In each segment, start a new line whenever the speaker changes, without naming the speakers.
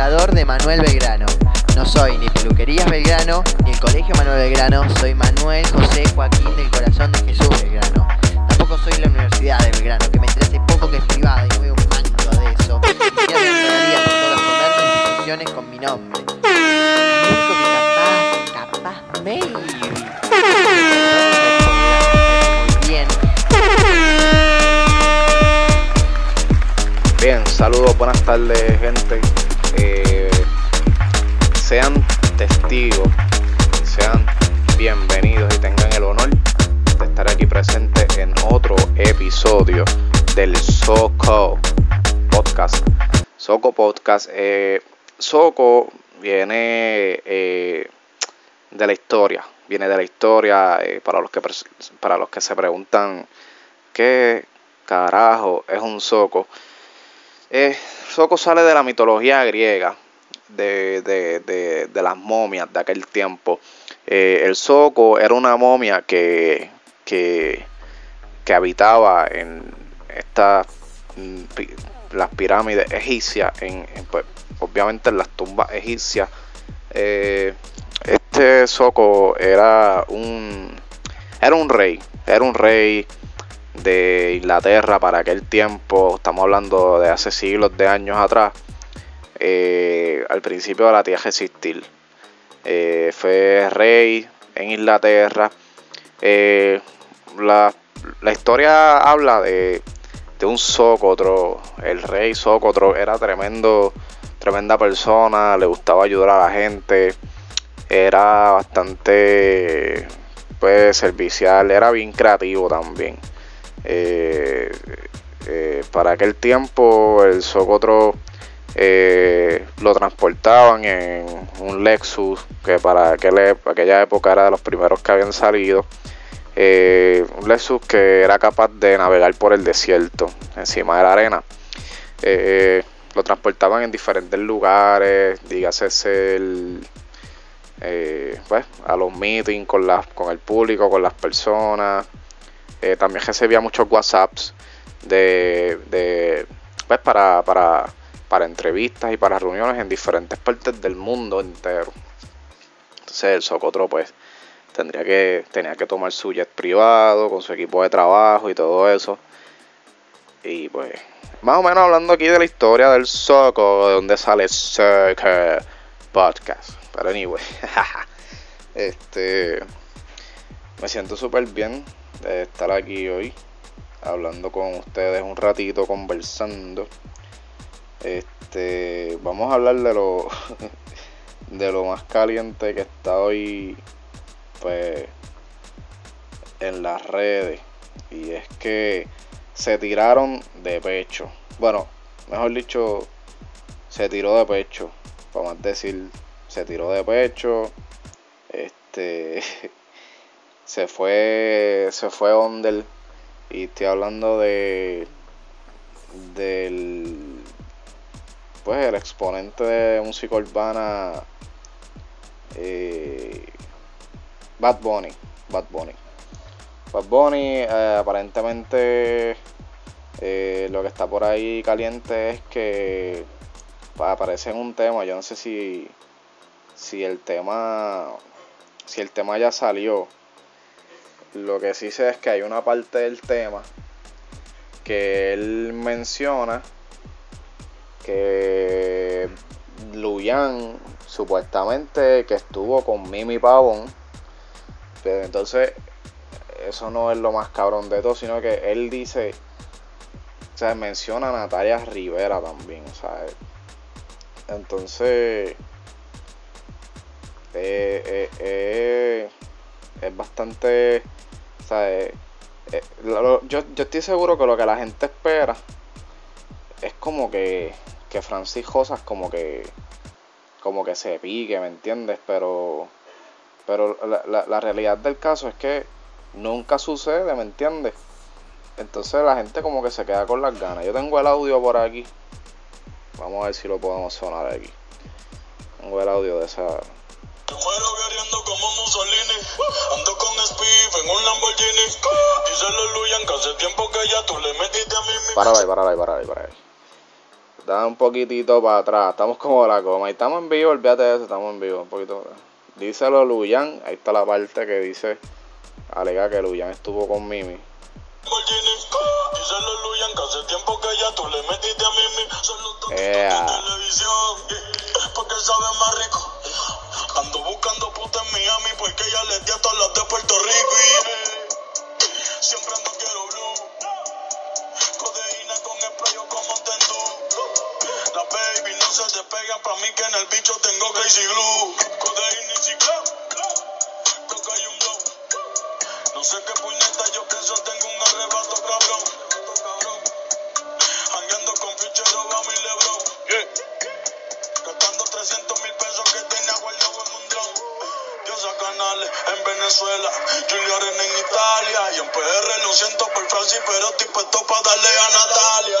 de Manuel Belgrano. No soy ni Peluquerías Belgrano ni el Colegio Manuel Belgrano, soy Manuel José Joaquín del Corazón de Jesús Belgrano. Tampoco soy la Universidad de Belgrano, que me enteré hace poco que es privada y no un mango de eso. Ni la Nacionalidad por todos los comercios e instituciones con mi nombre. Lo único que capaz, capaz, maybe. Bien,
saludos, buenas tardes gente. Sean testigos, sean bienvenidos y tengan el honor de estar aquí presente en otro episodio del Soco Podcast. Soco Podcast. Eh, Soco viene eh, de la historia, viene de la historia eh, para, los que, para los que se preguntan qué carajo es un Soco. Eh, Soco sale de la mitología griega, de, de, de, de las momias de aquel tiempo. Eh, el Soco era una momia que, que, que habitaba en estas mm, las pirámides egipcias, en, en, pues, obviamente en las tumbas egipcias. Eh, este Soco era un era un rey, era un rey de Inglaterra para aquel tiempo, estamos hablando de hace siglos de años atrás, eh, al principio de la tierra existir. Eh, fue rey en Inglaterra. Eh, la, la historia habla de, de un Sócotro, el rey Sócotro era tremendo, tremenda persona, le gustaba ayudar a la gente, era bastante pues servicial, era bien creativo también. Eh, eh, para aquel tiempo el Socotro eh, lo transportaban en un Lexus que para aquel ep- aquella época era de los primeros que habían salido. Eh, un Lexus que era capaz de navegar por el desierto encima de la arena. Eh, lo transportaban en diferentes lugares, dígase el, pues, a los meetings con, las, con el público, con las personas. Eh, también recibía muchos WhatsApps de, de pues, para, para, para entrevistas y para reuniones en diferentes partes del mundo entero. Entonces el Socotro pues tendría que, tenía que tomar su jet privado con su equipo de trabajo y todo eso. Y pues, más o menos hablando aquí de la historia del Soco, de donde sale Soco Podcast. Pero anyway, este, me siento súper bien de estar aquí hoy, hablando con ustedes un ratito, conversando. Este, vamos a hablar de lo, de lo más caliente que está hoy, pues, en las redes. Y es que se tiraron de pecho. Bueno, mejor dicho, se tiró de pecho. Vamos a decir, se tiró de pecho. Este se fue. Se fue Ondel. Y estoy hablando de. Del. Pues el exponente de música urbana. eh, Bad Bunny. Bad Bunny. Bad Bunny eh, aparentemente eh, lo que está por ahí caliente es que pa- aparece en un tema, yo no sé si si el tema si el tema ya salió. Lo que sí sé es que hay una parte del tema que él menciona que Luyan supuestamente que estuvo con Mimi Pavón. Pero entonces eso no es lo más cabrón de todo, sino que él dice, o sea, menciona a Natalia Rivera también, o sea, entonces eh, eh, eh, es bastante, eh, yo, yo estoy seguro que lo que la gente espera es como que, que Francis Rosas como que, como que se pique, ¿me entiendes? Pero, pero la, la, la realidad del caso es que nunca sucede, ¿me entiendes? Entonces la gente como que se queda con las ganas. Yo tengo el audio por aquí. Vamos a ver si lo podemos sonar aquí. Tengo el audio de esa.
Guerreando como Mussolini Ando con Spiff en un Lamborghini Díselo Luyan que hace tiempo que ya tú le metiste a mí
Para ahí, para ahí, para ahí, para ahí. Da un poquitito para atrás. Estamos como la coma. Y estamos en vivo, olvídate de eso, estamos en vivo. Un poquito. Díselo Luyan. Ahí está la parte que dice. Alega que Luyan estuvo con Mimi.
Lamborghini, en Venezuela, Julio Arena en Italia. Y en PR lo siento por Francis, pero estoy puesto para darle a Natalia.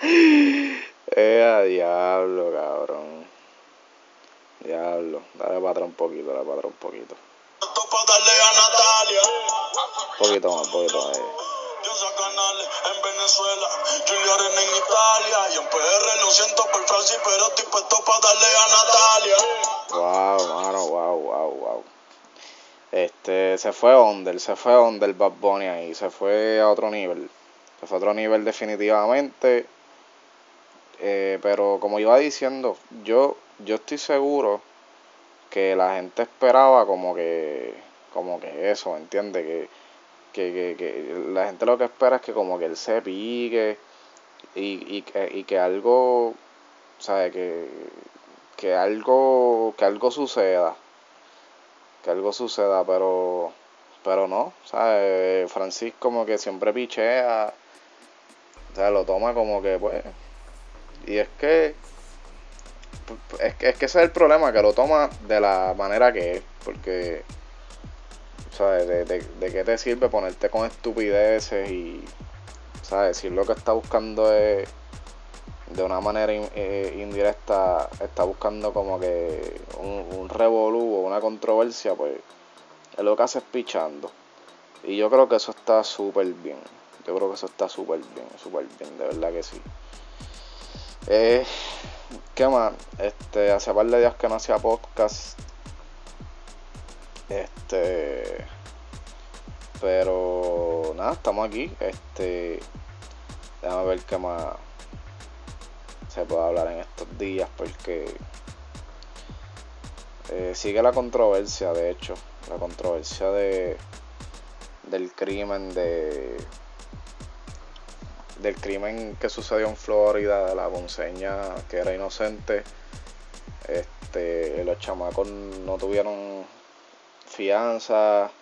Eh, diablo, cabrón. Diablo. Dale para atrás un poquito, dale para atrás un poquito.
Para darle a Natalia.
Un poquito más, un poquito más. eh.
Venezuela, en Italia. Y en PR lo siento por Francis, pero estoy puesto para darle a Natalia.
Wow, mano, wow, wow, wow. Este, se fue under, se fue under Bad Bunny ahí, se fue a otro nivel. Se fue a otro nivel definitivamente. Eh, pero como iba diciendo, yo, yo estoy seguro que la gente esperaba como que, como que eso, ¿entiendes? Que, que, que, que la gente lo que espera es que como que él se pique y, y, que, y que algo, ¿sabes? Que, que algo, que algo suceda, que algo suceda, pero, pero no, ¿sabes? Francis como que siempre pichea, o sea, lo toma como que pues, y es que, es que, es que ese es el problema, que lo toma de la manera que es, porque, ¿sabes? De, de, de qué te sirve ponerte con estupideces y, ¿sabes? Si lo que está buscando es de una manera eh, indirecta está buscando como que un, un revolú o una controversia, pues es lo que hace es pichando. Y yo creo que eso está súper bien. Yo creo que eso está súper bien, súper bien, de verdad que sí. Eh, ¿Qué más? Este, hace par de días que no hacía podcast. Este. Pero nada, estamos aquí. Este. Déjame ver qué más se puede hablar en estos días porque eh, sigue la controversia de hecho la controversia de del crimen de del crimen que sucedió en Florida de la ponceña que era inocente este los chamacos no tuvieron fianza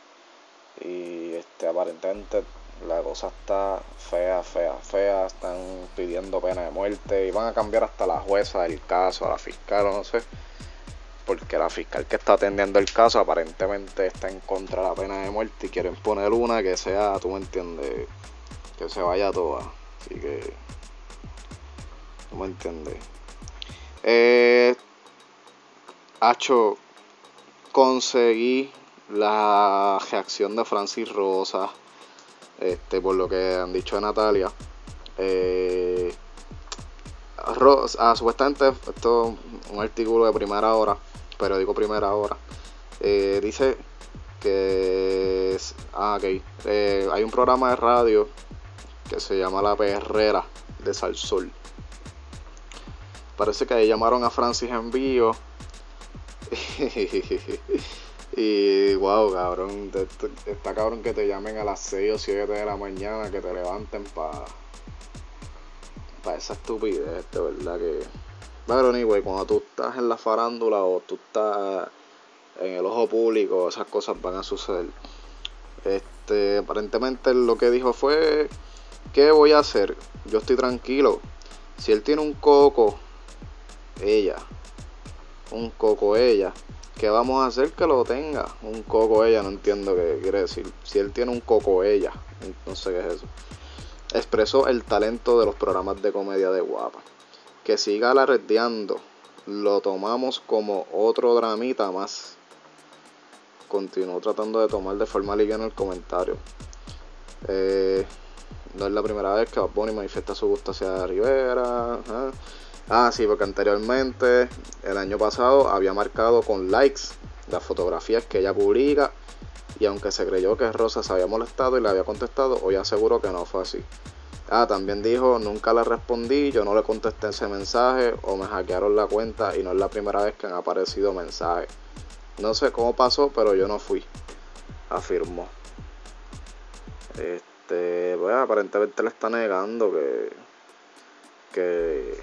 y este aparentemente la cosa está fea, fea, fea. Están pidiendo pena de muerte y van a cambiar hasta la jueza del caso, a la fiscal o no sé. Porque la fiscal que está atendiendo el caso aparentemente está en contra de la pena de muerte y quieren poner una que sea, tú me entiendes, que se vaya toda. Así que, tú me entiendes. Eh, Hacho, conseguí la reacción de Francis Rosa este, por lo que han dicho de Natalia. Eh, Ros- ah, supuestamente esto es un artículo de primera hora, periódico primera hora. eh, dice que ah, ok, eh, hay un programa de radio que se llama La Perrera de Salsol. Parece que ahí llamaron a Francis en vivo. Y wow, cabrón, está cabrón que te llamen a las 6 o 7 de la mañana, que te levanten para pa esa estupidez, de verdad que... Pero anyway, cuando tú estás en la farándula o tú estás en el ojo público, esas cosas van a suceder. Este, aparentemente lo que dijo fue, ¿qué voy a hacer? Yo estoy tranquilo. Si él tiene un coco, ella, un coco ella, ¿qué vamos a hacer que lo tenga? Un coco ella, no entiendo qué quiere decir. Si él tiene un coco ella, no sé qué es eso. Expresó el talento de los programas de comedia de Guapa. Que siga alardeando, lo tomamos como otro dramita más. Continuó tratando de tomar de forma liviana el comentario. Eh, no es la primera vez que Bad Bunny manifiesta su gusto hacia Rivera. Ah, sí, porque anteriormente, el año pasado, había marcado con likes las fotografías que ella publica. Y aunque se creyó que Rosa se había molestado y le había contestado, hoy aseguro que no fue así. Ah, también dijo, nunca le respondí, yo no le contesté ese mensaje o me hackearon la cuenta y no es la primera vez que han aparecido mensajes. No sé cómo pasó, pero yo no fui, afirmó. Este, bueno, aparentemente le está negando que, que,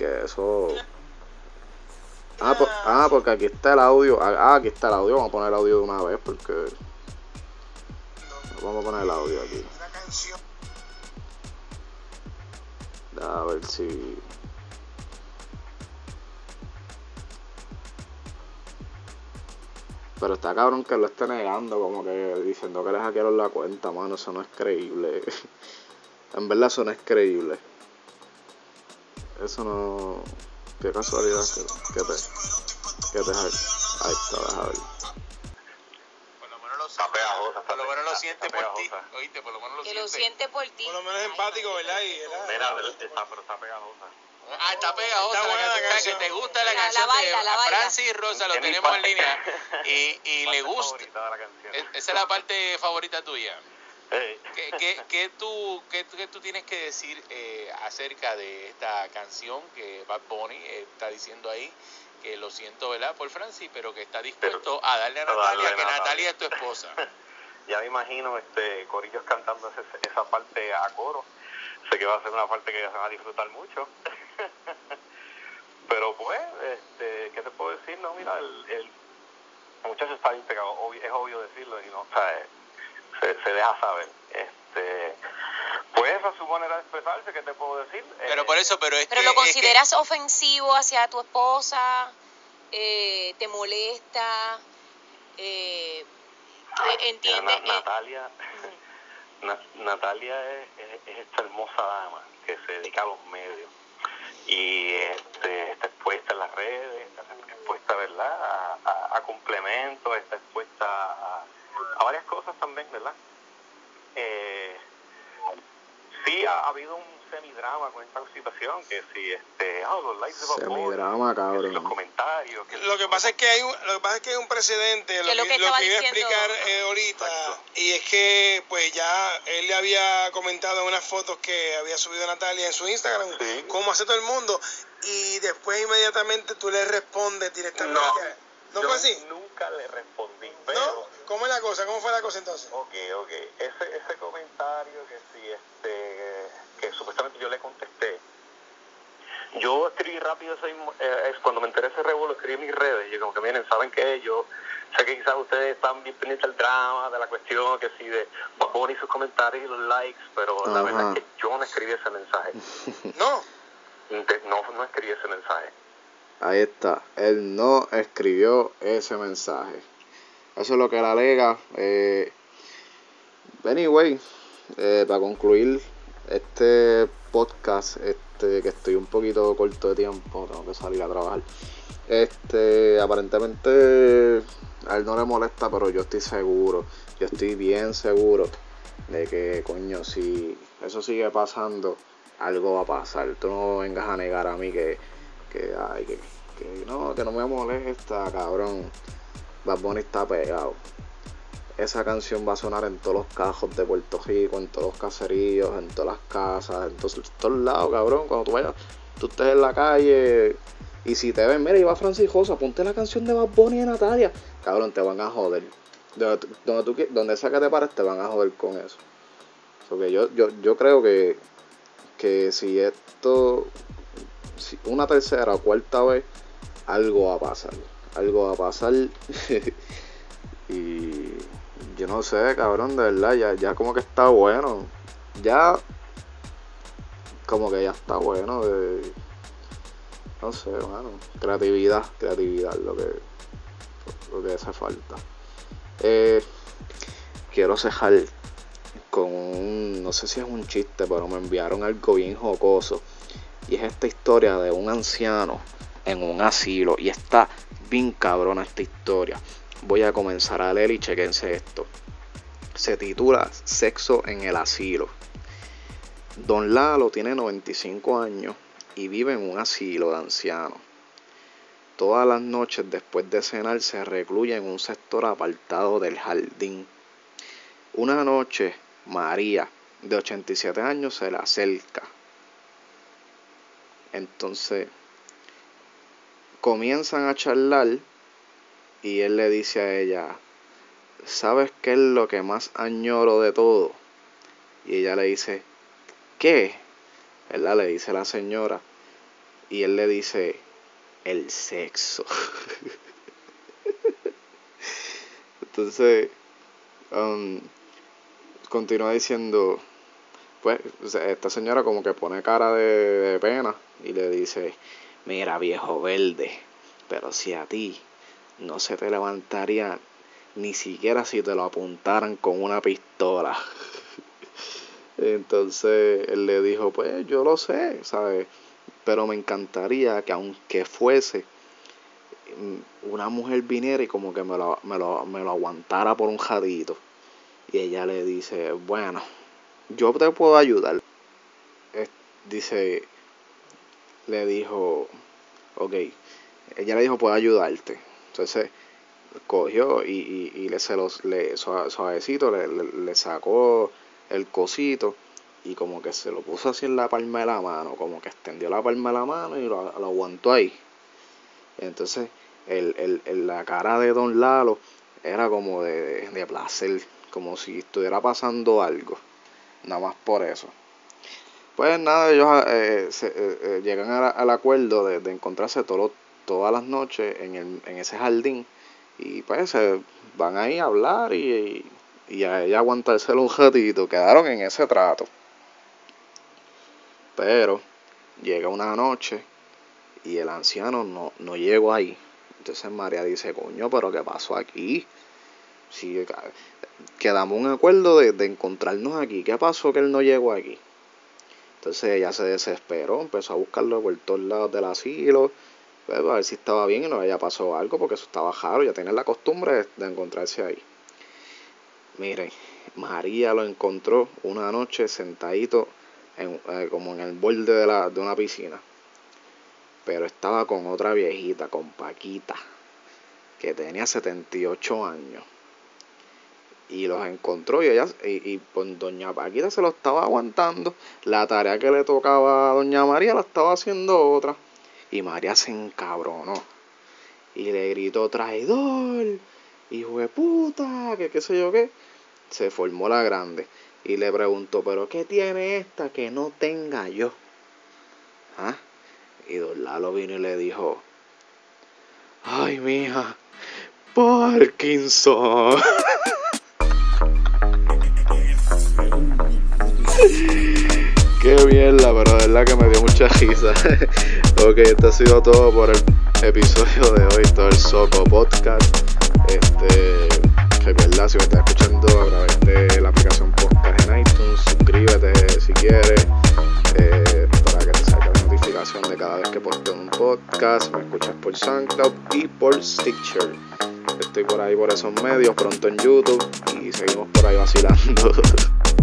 que eso... Ah, ah, porque aquí está el audio. Ah, ah, aquí está el audio. Vamos a poner el audio de una vez porque... Vamos a poner el audio aquí. A ver si. Pero está cabrón que lo esté negando, como que diciendo que le hackearon la cuenta, mano. Eso no es creíble. en verdad, eso no es creíble. Eso no. Qué casualidad que, que te. Que te. Ahí está, deja ver.
siente por ti. Oíste, por lo menos lo que siente. lo siente por ti.
Por lo menos empático, ¿verdad? Y,
Mira, pero está, pero está pegajosa.
Ah, está pegajosa
está buena
la canción. Que te gusta la, canción
baila,
de Francis Rosa, lo tenemos en línea. Y, y le gusta. Esa es la parte favorita tuya. ¿Qué, qué, qué, tú, qué, qué, tú tienes que decir eh, acerca de esta canción que Bad Bunny está diciendo ahí? Que lo siento, ¿verdad? Por Francis, pero que está dispuesto a darle a Natalia, que Natalia es tu esposa.
ya me imagino este Corillos cantando esa parte a coro. Sé que va a ser una parte que se van a disfrutar mucho. Pero pues, este, ¿qué te puedo decir? No, mira, el, el muchacho está bien pegado, es obvio decirlo y no, o sea, se, se deja saber. Este, pues a su manera de expresarse, ¿qué te puedo decir?
Pero por eso, pero es
Pero lo consideras ofensivo hacia tu esposa, eh, te molesta, eh, entiende.
Eh, Natalia, Natalia es, esta hermosa dama que se dedica a los medios y este, está expuesta en las redes, está expuesta ¿verdad? A, complementos, está expuesta a, varias cosas también, ¿verdad? Eh, sí ha habido un semidrama con esta situación, que si este, oh, los likes de
semidrama, cabrón.
los comentarios.
lo que pasa es que hay un, lo que pasa es que hay un precedente, lo, que, lo que, iba a explicar eh, ahorita, y es que pues ya él le había comentado en unas fotos que había subido Natalia en su Instagram, como hace todo el mundo, y después inmediatamente tú le respondes directamente.
No, ¿No fue así?
¿Cómo es la cosa? ¿Cómo fue la cosa entonces?
Ok, ok. Ese, ese comentario que si este que supuestamente yo le contesté. Yo escribí rápido ese, eh, cuando me enteré ese revuelo, escribí en mis redes. Y como que miren, ¿saben qué? Yo sé que quizás ustedes están bien pendientes del drama, de la cuestión, que si de Bad sus comentarios y los likes, pero la verdad es que yo no escribí ese mensaje.
¿No?
no, no escribí ese mensaje.
Ahí está, él no escribió ese mensaje. Eso es lo que la alega. Eh, anyway, eh, para concluir este podcast, este, que estoy un poquito corto de tiempo, tengo que salir a trabajar. Este, aparentemente a él no le molesta, pero yo estoy seguro, yo estoy bien seguro de que, coño, si eso sigue pasando, algo va a pasar. Tú no vengas a negar a mí que, que, ay, que, que no, que no me molesta, cabrón. Bad Bunny está pegado esa canción va a sonar en todos los cajos de Puerto Rico, en todos los caseríos, en todas las casas, en todos, lados, cabrón. Cuando tú vayas, tú estés en la calle y si te ven, mira, iba Francis Rosa, ponte la canción de Bad Bunny y Natalia, cabrón, te van a joder. Donde, donde, tú, donde sea que te pares, te van a joder con eso. Porque yo, yo, yo creo que, que si esto, si una tercera o cuarta vez, algo va a pasar. Algo va a pasar. y yo no sé, cabrón, de verdad, ya, ya como que está bueno. Ya como que ya está bueno de no sé, bueno, creatividad, creatividad lo que lo que hace falta. Eh, quiero cejar con un, no sé si es un chiste, pero me enviaron algo bien jocoso. Y es esta historia de un anciano en un asilo. Y está bien cabrona esta historia. Voy a comenzar a leer y chequense esto. Se titula Sexo en el asilo. Don Lalo tiene 95 años y vive en un asilo de ancianos. Todas las noches después de cenar se recluye en un sector apartado del jardín. Una noche, María, de 87 años, se le acerca. Entonces, comienzan a charlar y él le dice a ella, ¿sabes qué es lo que más añoro de todo? Y ella le dice, ¿qué? ¿Verdad? Le dice la señora. Y él le dice, el sexo. Entonces, um, continúa diciendo, pues, esta señora como que pone cara de, pena y le dice, mira viejo verde, pero si a ti no se te levantaría ni siquiera si te lo apuntaran con una pistola. Entonces él le dijo, pues yo lo sé, ¿sabes? Pero me encantaría que aunque fuese mm, una mujer viniera y como que me lo, me lo, me lo aguantara por un jadito. Y ella le dice, bueno, yo te puedo ayudar. dice, le dijo, ok, ella le dijo, puedo ayudarte. Entonces cogió y, y, le, se los, le, suavecito le, le, sacó el cosito y como que se lo puso así en la palma de la mano, como que extendió la palma de la mano y lo, lo aguantó ahí. Entonces el, el, la cara de Don Lalo era como de, de placer, como si estuviera pasando algo, nada más por eso. Pues nada, ellos eh, se, eh, eh, llegan al acuerdo de, encontrarse todo, todas las noches en, el, en ese jardín y pues se van ahí a hablar y, a ella aguantarse un ratito. Quedaron en ese trato. Pero llega una noche y el anciano no, no llegó ahí. Entonces María dice, coño, pero ¿qué pasó aquí? Si quedamos un acuerdo de encontrarnos aquí. ¿Qué pasó que él no llegó aquí? Entonces ella se desesperó, empezó a buscarlo por todos lados del asilo pues, a ver si estaba bien y no había pasado algo, porque eso estaba raro, ya tenía la costumbre de, encontrarse ahí. Miren, María lo encontró una noche sentadito en, eh, como en el borde de, la, de una piscina. Pero estaba con otra viejita, con Paquita, que tenía 78 años. Y los encontró y ella, y, y pues doña Paquita se lo estaba aguantando. La tarea que le tocaba a doña María la estaba haciendo otra. Y María se encabronó. Y le gritó, traidor, hijo de puta, que qué sé yo qué. Se formó la grande. Y le preguntó, pero ¿qué tiene esta que no tenga yo? ¿Ah? Y don Lalo vino y le dijo, ay, mija, Parkinson. Qué pero de verdad que me dio mucha risa. ok, esto ha sido todo por el episodio de hoy, todo el Soco Podcast. Este, verdad si me estás escuchando a través de la aplicación Podcast en iTunes, suscríbete si quieres, eh, para que te salga la notificación de cada vez que posteo un podcast. Me escuchas por SoundCloud y por Stitcher. Estoy por ahí por esos medios, pronto en YouTube y seguimos por ahí vacilando.